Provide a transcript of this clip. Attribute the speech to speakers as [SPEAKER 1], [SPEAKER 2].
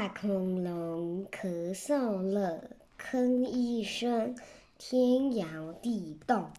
[SPEAKER 1] 大恐龙咳嗽了吭一声天摇地动。